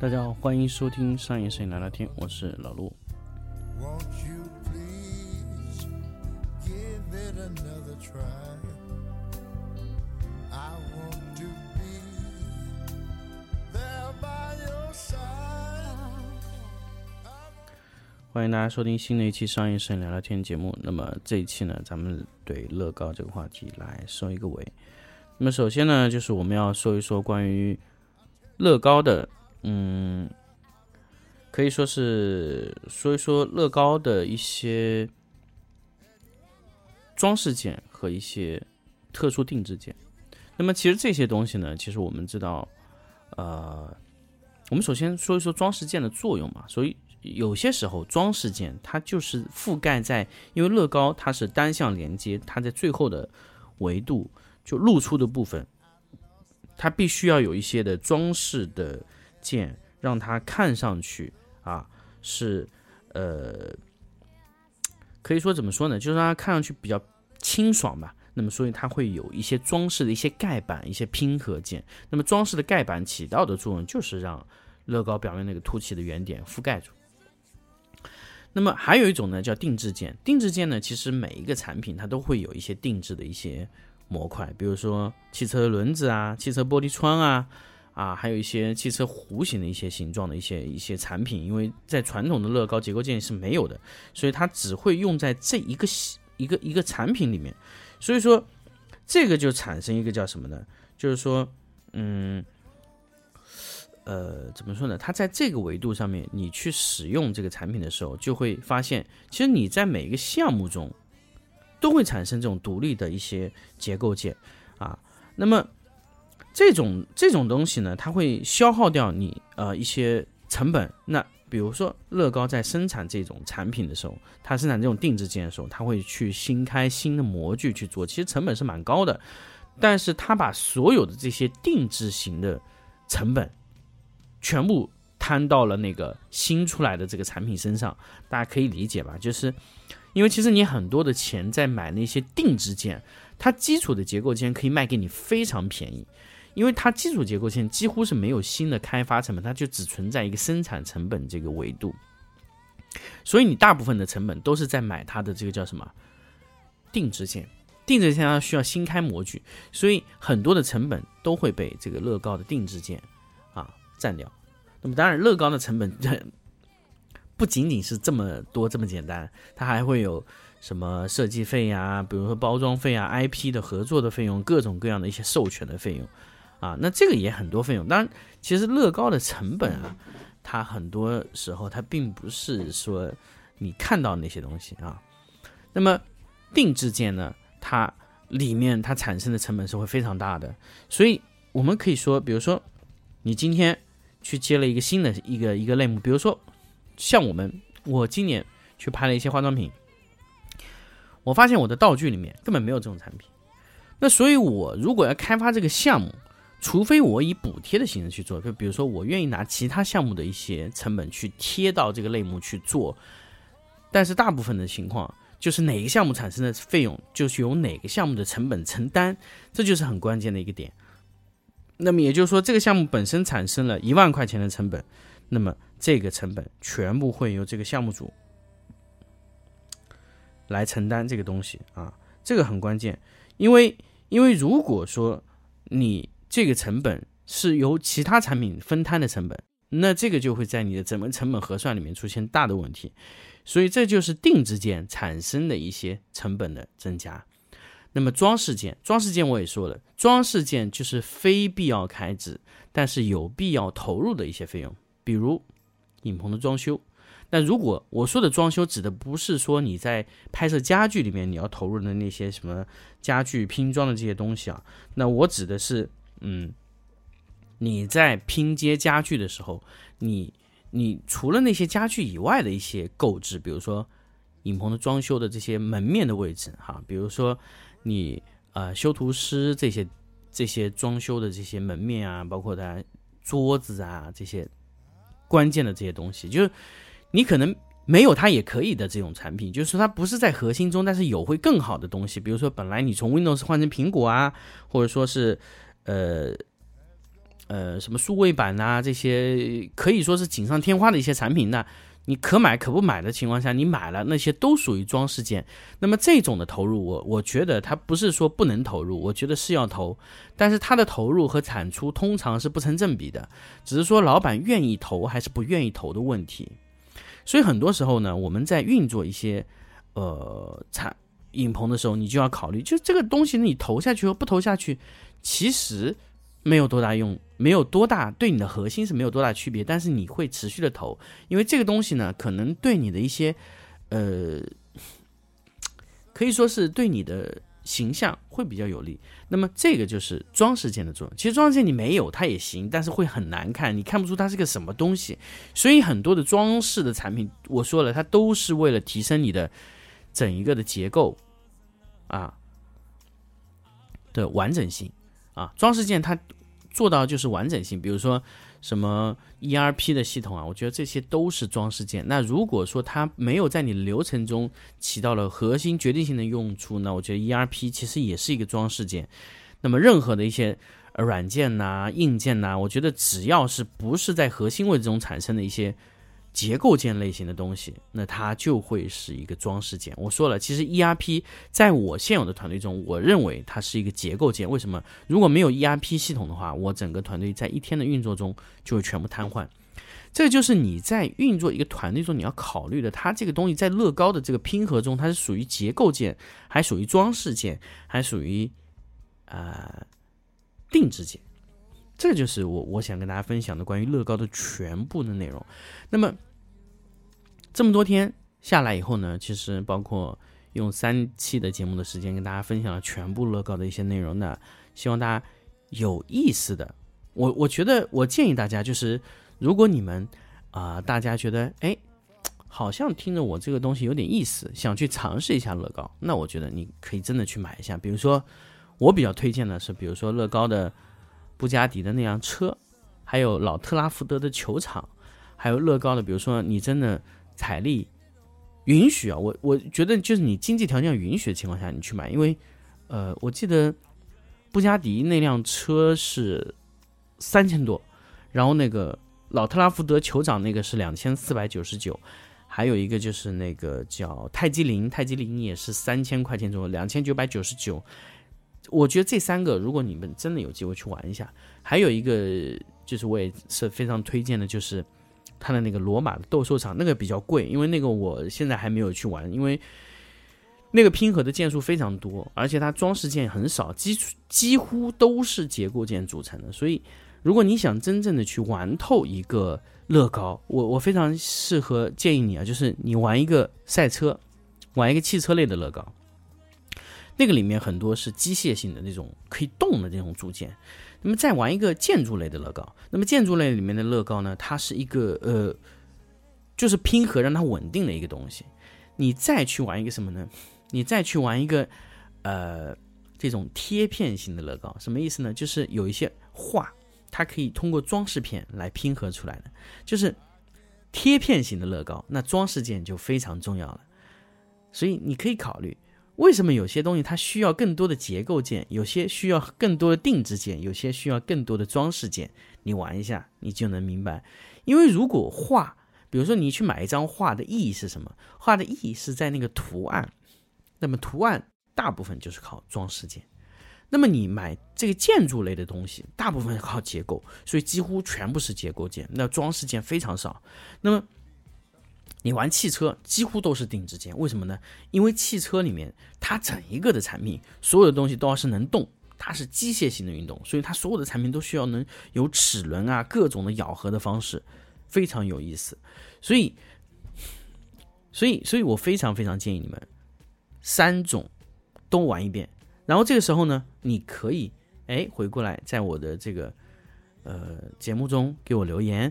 大家好，欢迎收听上一摄影聊聊天，我是老陆。Try? it，欢迎大家收听新的一期商业摄影聊聊天节目。那么这一期呢，咱们对乐高这个话题来收一个尾。那么首先呢，就是我们要说一说关于乐高的，嗯，可以说是说一说乐高的一些装饰件和一些特殊定制件。那么其实这些东西呢，其实我们知道，呃，我们首先说一说装饰件的作用嘛。所以有些时候装饰件它就是覆盖在，因为乐高它是单向连接，它在最后的维度就露出的部分，它必须要有一些的装饰的件，让它看上去啊是呃，可以说怎么说呢，就是让它看上去比较清爽吧。那么，所以它会有一些装饰的一些盖板、一些拼合件。那么，装饰的盖板起到的作用就是让乐高表面那个凸起的圆点覆盖住。那么还有一种呢，叫定制件。定制件呢，其实每一个产品它都会有一些定制的一些模块，比如说汽车轮子啊、汽车玻璃窗啊，啊，还有一些汽车弧形的一些形状的一些一些产品。因为在传统的乐高结构件是没有的，所以它只会用在这一个一个一个产品里面。所以说，这个就产生一个叫什么呢？就是说，嗯。呃，怎么说呢？它在这个维度上面，你去使用这个产品的时候，就会发现，其实你在每一个项目中都会产生这种独立的一些结构件啊。那么这种这种东西呢，它会消耗掉你呃一些成本。那比如说乐高在生产这种产品的时候，它生产这种定制件的时候，它会去新开新的模具去做，其实成本是蛮高的。但是它把所有的这些定制型的成本。全部摊到了那个新出来的这个产品身上，大家可以理解吧？就是因为其实你很多的钱在买那些定制件，它基础的结构件可以卖给你非常便宜，因为它基础结构件几乎是没有新的开发成本，它就只存在一个生产成本这个维度，所以你大部分的成本都是在买它的这个叫什么定制件，定制件它需要新开模具，所以很多的成本都会被这个乐高的定制件啊。占掉，那么当然，乐高的成本不仅仅是这么多这么简单，它还会有什么设计费呀，比如说包装费啊、IP 的合作的费用、各种各样的一些授权的费用啊，那这个也很多费用。当然，其实乐高的成本啊，它很多时候它并不是说你看到那些东西啊。那么定制件呢，它里面它产生的成本是会非常大的，所以我们可以说，比如说你今天。去接了一个新的一个一个类目，比如说像我们，我今年去拍了一些化妆品，我发现我的道具里面根本没有这种产品。那所以，我如果要开发这个项目，除非我以补贴的形式去做，就比如说我愿意拿其他项目的一些成本去贴到这个类目去做，但是大部分的情况就是哪个项目产生的费用，就是由哪个项目的成本承担，这就是很关键的一个点。那么也就是说，这个项目本身产生了一万块钱的成本，那么这个成本全部会由这个项目组来承担这个东西啊，这个很关键，因为因为如果说你这个成本是由其他产品分摊的成本，那这个就会在你的整个成本核算里面出现大的问题，所以这就是定制件产生的一些成本的增加。那么装饰件，装饰件我也说了，装饰件就是非必要开支，但是有必要投入的一些费用，比如影棚的装修。那如果我说的装修指的不是说你在拍摄家具里面你要投入的那些什么家具拼装的这些东西啊，那我指的是，嗯，你在拼接家具的时候，你你除了那些家具以外的一些购置，比如说影棚的装修的这些门面的位置哈，比如说你呃修图师这些这些装修的这些门面啊，包括它桌子啊这些关键的这些东西，就是你可能没有它也可以的这种产品，就是它不是在核心中，但是有会更好的东西，比如说本来你从 Windows 换成苹果啊，或者说是呃。呃，什么数位版呐、这些可以说是锦上添花的一些产品那你可买可不买的情况下，你买了那些都属于装饰件。那么这种的投入，我我觉得它不是说不能投入，我觉得是要投，但是它的投入和产出通常是不成正比的，只是说老板愿意投还是不愿意投的问题。所以很多时候呢，我们在运作一些呃产影棚的时候，你就要考虑，就这个东西你投下去和不投下去，其实没有多大用，没有多大对你的核心是没有多大区别，但是你会持续的投，因为这个东西呢，可能对你的一些呃，可以说是对你的形象会比较有利。那么这个就是装饰件的作用。其实装饰件你没有它也行，但是会很难看，你看不出它是个什么东西。所以很多的装饰的产品，我说了，它都是为了提升你的整一个的结构啊的完整性啊。装饰件它做到就是完整性，比如说什么 ERP 的系统啊，我觉得这些都是装饰件。那如果说它没有在你流程中起到了核心决定性的用处，那我觉得 ERP 其实也是一个装饰件。那么任何的一些软件呐、硬件呐，我觉得只要是不是在核心位置中产生的一些结构件类型的东西，那它就会是一个装饰件。我说了，其实 ERP 在我现有的团队中，我认为它是一个结构件。为什么？如果没有 ERP 系统的话，我整个团队在一天的运作中就会全部瘫痪。这就是你在运作一个团队中你要考虑的，它这个东西在乐高的这个拼合中，它是属于结构件，还属于装饰件，还属于呃定制件。这就是我我想跟大家分享的关于乐高的全部的内容。那么这么多天下来以后呢，其实包括用三期的节目的时间跟大家分享了全部乐高的一些内容那希望大家有意思的，我我觉得我建议大家就是，如果你们啊、大家觉得哎，好像听着我这个东西有点意思，想去尝试一下乐高，那我觉得你可以真的去买一下。比如说，我比较推荐的是，比如说乐高的布加迪的那辆车，还有老特拉福德的球场，还有乐高的，比如说你真的财力允许啊，我我觉得就是你经济条件允许的情况下，你去买，因为呃，我记得布加迪那辆车是三千多，然后那个老特拉福德酋长那个是两千四百九十九，还有一个就是那个叫泰姬陵，泰姬陵也是三千块钱左右，两千九百九十九。我觉得这三个，如果你们真的有机会去玩一下，还有一个就是我也是非常推荐的，就是它的那个罗马的斗兽场，那个比较贵，因为那个我现在还没有去玩，因为那个拼合的件数非常多，而且它装饰件很少，几几乎都是结构件组成的，所以如果你想真正的去玩透一个乐高，我我非常适合建议你啊，就是你玩一个赛车，玩一个汽车类的乐高。那个里面很多是机械性的那种可以动的这种组件，那么再玩一个建筑类的乐高，那么建筑类里面的乐高呢，它是一个呃，就是拼合让它稳定的一个东西。你再去玩一个什么呢？你再去玩一个呃这种贴片型的乐高，什么意思呢？就是有一些画，它可以通过装饰片来拼合出来的，就是贴片型的乐高，那装饰件就非常重要了。所以你可以考虑。为什么有些东西它需要更多的结构件，有些需要更多的定制件，有些需要更多的装饰件？你玩一下，你就能明白。因为如果画，比如说你去买一张画的意义是什么？画的意义是在那个图案，那么图案大部分就是靠装饰件。那么你买这个建筑类的东西，大部分靠结构，所以几乎全部是结构件，那装饰件非常少。那么你玩汽车几乎都是定制件，为什么呢？因为汽车里面它整一个的产品，所有的东西都要是能动，它是机械性的运动，所以它所有的产品都需要能有齿轮啊，各种的咬合的方式，非常有意思。所以，所以，所以我非常非常建议你们三种都玩一遍。然后这个时候呢，你可以哎回过来，在我的这个呃节目中给我留言。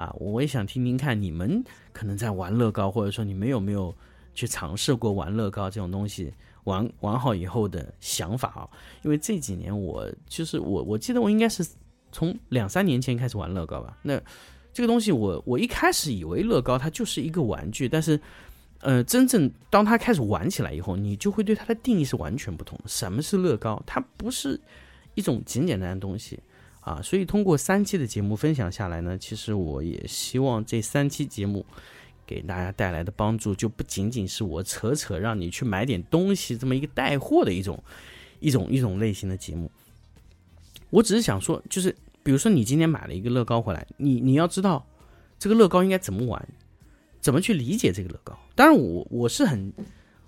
啊，我也想听听看你们可能在玩乐高，或者说你们有没有去尝试过玩乐高这种东西，玩玩好以后的想法啊。因为这几年我就是我，我记得我应该是从两三年前开始玩乐高吧。那这个东西我我一开始以为乐高它就是一个玩具，但是呃，真正当它开始玩起来以后，你就会对它的定义是完全不同。什么是乐高？它不是一种简简单单的东西。啊，所以通过三期的节目分享下来呢，其实我也希望这三期节目给大家带来的帮助，就不仅仅是我扯扯让你去买点东西这么一个带货的一种一种一种类型的节目。我只是想说，就是比如说你今天买了一个乐高回来，你你要知道这个乐高应该怎么玩，怎么去理解这个乐高。当然我我是很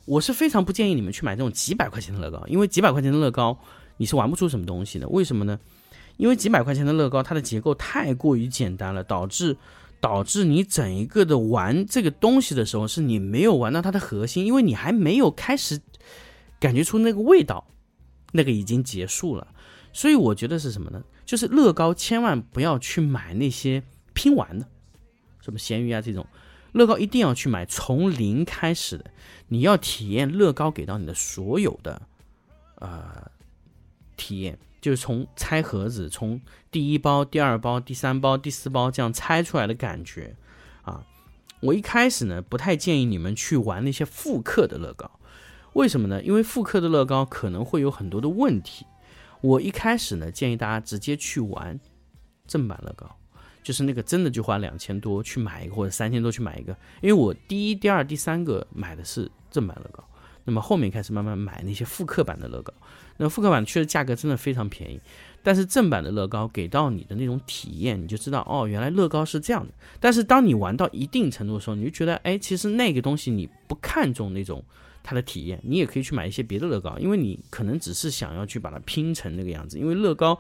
我是非常不建议你们去买这种几百块钱的乐高，因为几百块钱的乐高你是玩不出什么东西的。为什么呢？因为几百块钱的乐高，它的结构太过于简单了，导致导致你整一个的玩这个东西的时候，是你没有玩到它的核心，因为你还没有开始感觉出那个味道，那个已经结束了。所以我觉得是什么呢？就是乐高千万不要去买那些拼完的，什么咸鱼啊这种，乐高一定要去买从零开始的，你要体验乐高给到你的所有的呃体验。就是从拆盒子，从第一包、第二包、第三包、第四包这样拆出来的感觉，啊，我一开始呢不太建议你们去玩那些复刻的乐高，为什么呢？因为复刻的乐高可能会有很多的问题。我一开始呢建议大家直接去玩正版乐高，就是那个真的就花两千多去买一个或者三千多去买一个，因为我第一、第二、第三个买的是正版乐高，那么后面开始慢慢买那些复刻版的乐高。那复刻版确实价格真的非常便宜，但是正版的乐高给到你的那种体验，你就知道哦，原来乐高是这样的。但是当你玩到一定程度的时候，你就觉得，哎，其实那个东西你不看重那种它的体验，你也可以去买一些别的乐高，因为你可能只是想要去把它拼成那个样子。因为乐高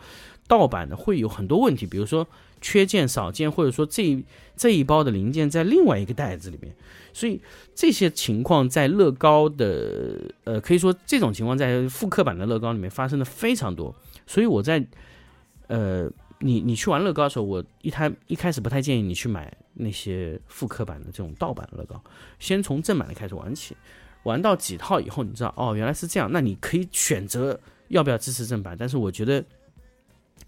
盗版的会有很多问题，比如说缺件少件，或者说这这一包的零件在另外一个袋子里面。所以这些情况在乐高的，呃，可以说这种情况在复刻版的乐高里面发生的非常多。所以我在，呃，你你去玩乐高的时候，我一开一开始不太建议你去买那些复刻版的这种盗版乐高，先从正版的开始玩起，玩到几套以后，你知道哦，原来是这样，那你可以选择要不要支持正版。但是我觉得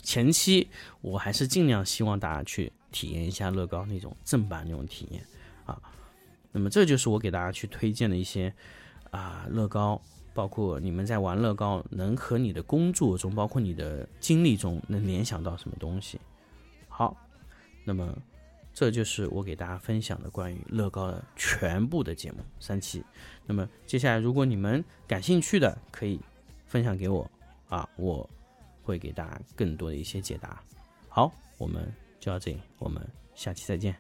前期我还是尽量希望大家去体验一下乐高那种正版那种体验啊。那么这就是我给大家去推荐的一些啊乐高，包括你们在玩乐高能和你的工作中，包括你的经历中能联想到什么东西。好，那么这就是我给大家分享的关于乐高的全部的节目三期。那么接下来如果你们感兴趣的，可以分享给我啊，我会给大家更多的一些解答。好，我们就到这里，我们下期再见。